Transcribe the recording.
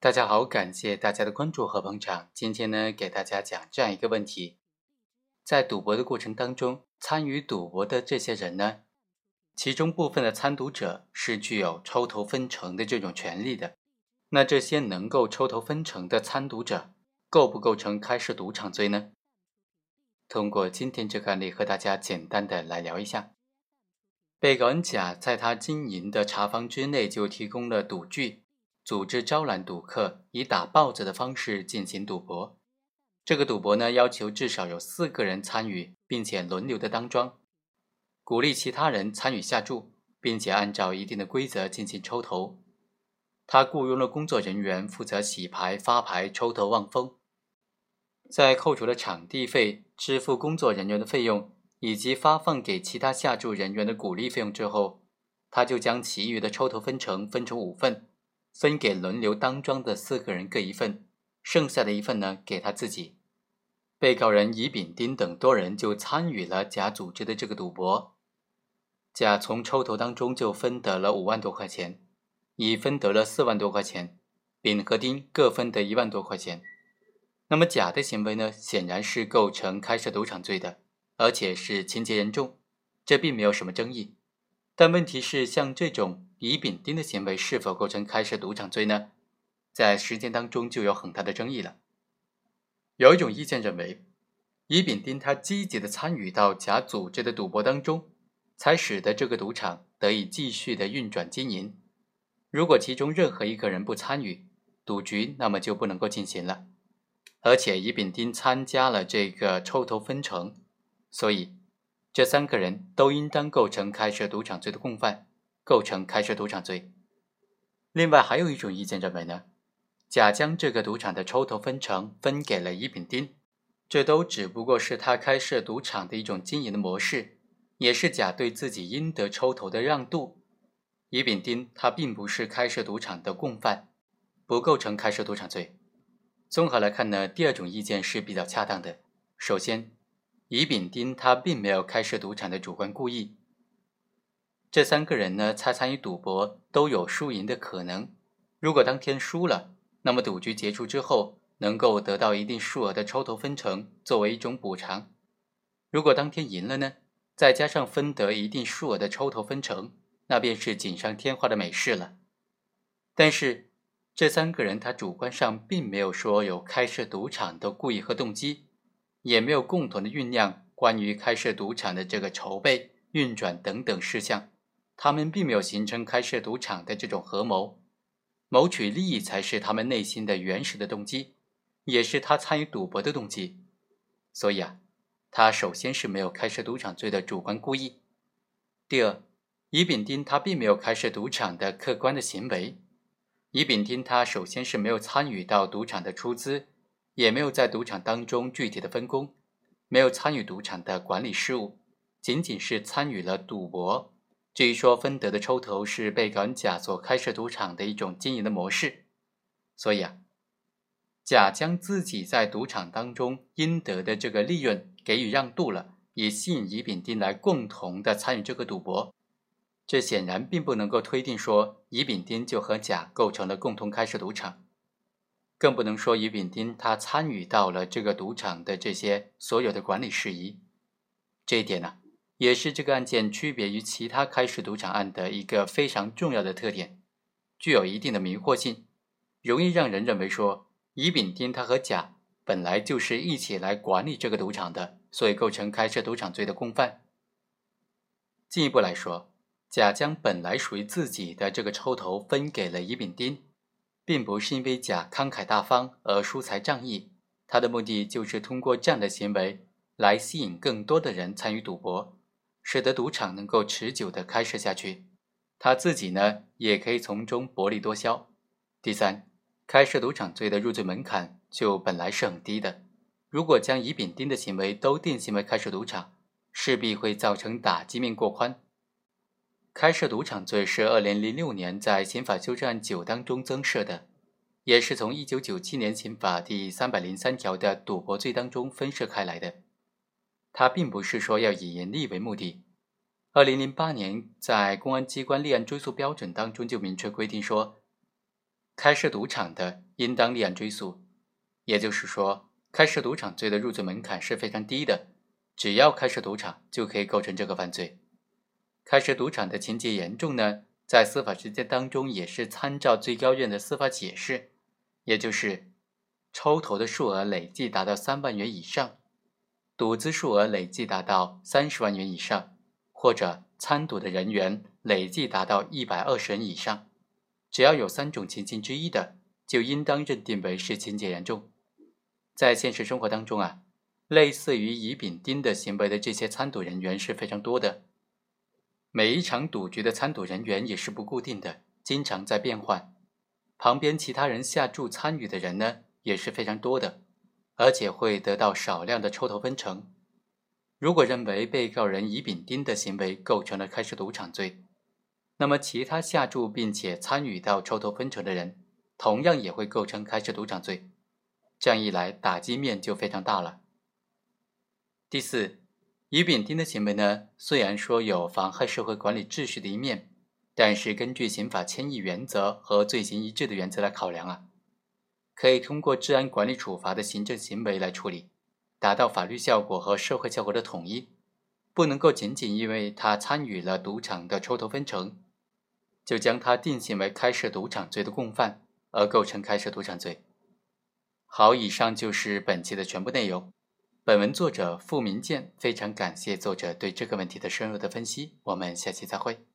大家好，感谢大家的关注和捧场。今天呢，给大家讲这样一个问题：在赌博的过程当中，参与赌博的这些人呢，其中部分的参赌者是具有抽头分成的这种权利的。那这些能够抽头分成的参赌者，构不构成开设赌场罪呢？通过今天这个案例，和大家简单的来聊一下。被告人甲在他经营的茶坊之内就提供了赌具。组织招揽赌客，以打豹子的方式进行赌博。这个赌博呢，要求至少有四个人参与，并且轮流的当庄，鼓励其他人参与下注，并且按照一定的规则进行抽头。他雇佣了工作人员负责洗牌、发牌、抽头望风。在扣除了场地费、支付工作人员的费用以及发放给其他下注人员的鼓励费用之后，他就将其余的抽头分成分成五份。分给轮流当庄的四个人各一份，剩下的一份呢给他自己。被告人乙、丙、丁等多人就参与了甲组织的这个赌博。甲从抽头当中就分得了五万多块钱，乙分得了四万多块钱，丙和丁各分得一万多块钱。那么甲的行为呢，显然是构成开设赌场罪的，而且是情节严重，这并没有什么争议。但问题是，像这种。乙、丙、丁的行为是否构成开设赌场罪呢？在实践当中就有很大的争议了。有一种意见认为，乙、丙、丁他积极的参与到甲组织的赌博当中，才使得这个赌场得以继续的运转经营。如果其中任何一个人不参与赌局，那么就不能够进行了。而且乙、丙、丁参加了这个抽头分成，所以这三个人都应当构成开设赌场罪的共犯。构成开设赌场罪。另外，还有一种意见认为呢，甲将这个赌场的抽头分成分给了乙、丙、丁，这都只不过是他开设赌场的一种经营的模式，也是甲对自己应得抽头的让渡。乙、丙、丁他并不是开设赌场的共犯，不构成开设赌场罪。综合来看呢，第二种意见是比较恰当的。首先，乙、丙、丁他并没有开设赌场的主观故意。这三个人呢，他参与赌博都有输赢的可能。如果当天输了，那么赌局结束之后能够得到一定数额的抽头分成作为一种补偿；如果当天赢了呢，再加上分得一定数额的抽头分成，那便是锦上添花的美事了。但是这三个人他主观上并没有说有开设赌场的故意和动机，也没有共同的酝酿关于开设赌场的这个筹备、运转等等事项。他们并没有形成开设赌场的这种合谋，谋取利益才是他们内心的原始的动机，也是他参与赌博的动机。所以啊，他首先是没有开设赌场罪的主观故意。第二，乙丙丁他并没有开设赌场的客观的行为。乙丙丁他首先是没有参与到赌场的出资，也没有在赌场当中具体的分工，没有参与赌场的管理事务，仅仅是参与了赌博。至于说分得的抽头是被告人甲所开设赌场的一种经营的模式，所以啊，甲将自己在赌场当中应得的这个利润给予让渡了，以吸引乙丙丁来共同的参与这个赌博，这显然并不能够推定说乙丙丁就和甲构成了共同开设赌场，更不能说乙丙丁他参与到了这个赌场的这些所有的管理事宜，这一点呢。也是这个案件区别于其他开设赌场案的一个非常重要的特点，具有一定的迷惑性，容易让人认为说乙、丙、丁他和甲本来就是一起来管理这个赌场的，所以构成开设赌场罪的共犯。进一步来说，甲将本来属于自己的这个抽头分给了乙、丙、丁，并不是因为甲慷慨大方而疏财仗义，他的目的就是通过这样的行为来吸引更多的人参与赌博。使得赌场能够持久的开设下去，他自己呢也可以从中薄利多销。第三，开设赌场罪的入罪门槛就本来是很低的，如果将乙、丙、丁的行为都定性为开设赌场，势必会造成打击面过宽。开设赌场罪是二零零六年在刑法修正案九当中增设的，也是从一九九七年刑法第三百零三条的赌博罪当中分设开来的。它并不是说要以盈利为目的。二零零八年在公安机关立案追诉标准当中就明确规定说，开设赌场的应当立案追诉。也就是说，开设赌场罪的入罪门槛是非常低的，只要开设赌场就可以构成这个犯罪。开设赌场的情节严重呢，在司法实践当中也是参照最高院的司法解释，也就是抽头的数额累计达到三万元以上，赌资数额累计达到三十万元以上，或者参赌的人员累计达到一百二十人以上。只要有三种情形之一的，就应当认定为是情节严重。在现实生活当中啊，类似于乙、丙、丁的行为的这些参赌人员是非常多的。每一场赌局的参赌人员也是不固定的，经常在变换。旁边其他人下注参与的人呢，也是非常多的，而且会得到少量的抽头分成。如果认为被告人乙、丙、丁的行为构成了开设赌场罪，那么，其他下注并且参与到抽头分成的人，同样也会构成开设赌场罪。这样一来，打击面就非常大了。第四，乙丙丁的行为呢，虽然说有妨害社会管理秩序的一面，但是根据刑法迁移原则和罪行一致的原则来考量啊，可以通过治安管理处罚的行政行为来处理，达到法律效果和社会效果的统一，不能够仅仅因为他参与了赌场的抽头分成。就将他定性为开设赌场罪的共犯，而构成开设赌场罪。好，以上就是本期的全部内容。本文作者付明建非常感谢作者对这个问题的深入的分析。我们下期再会。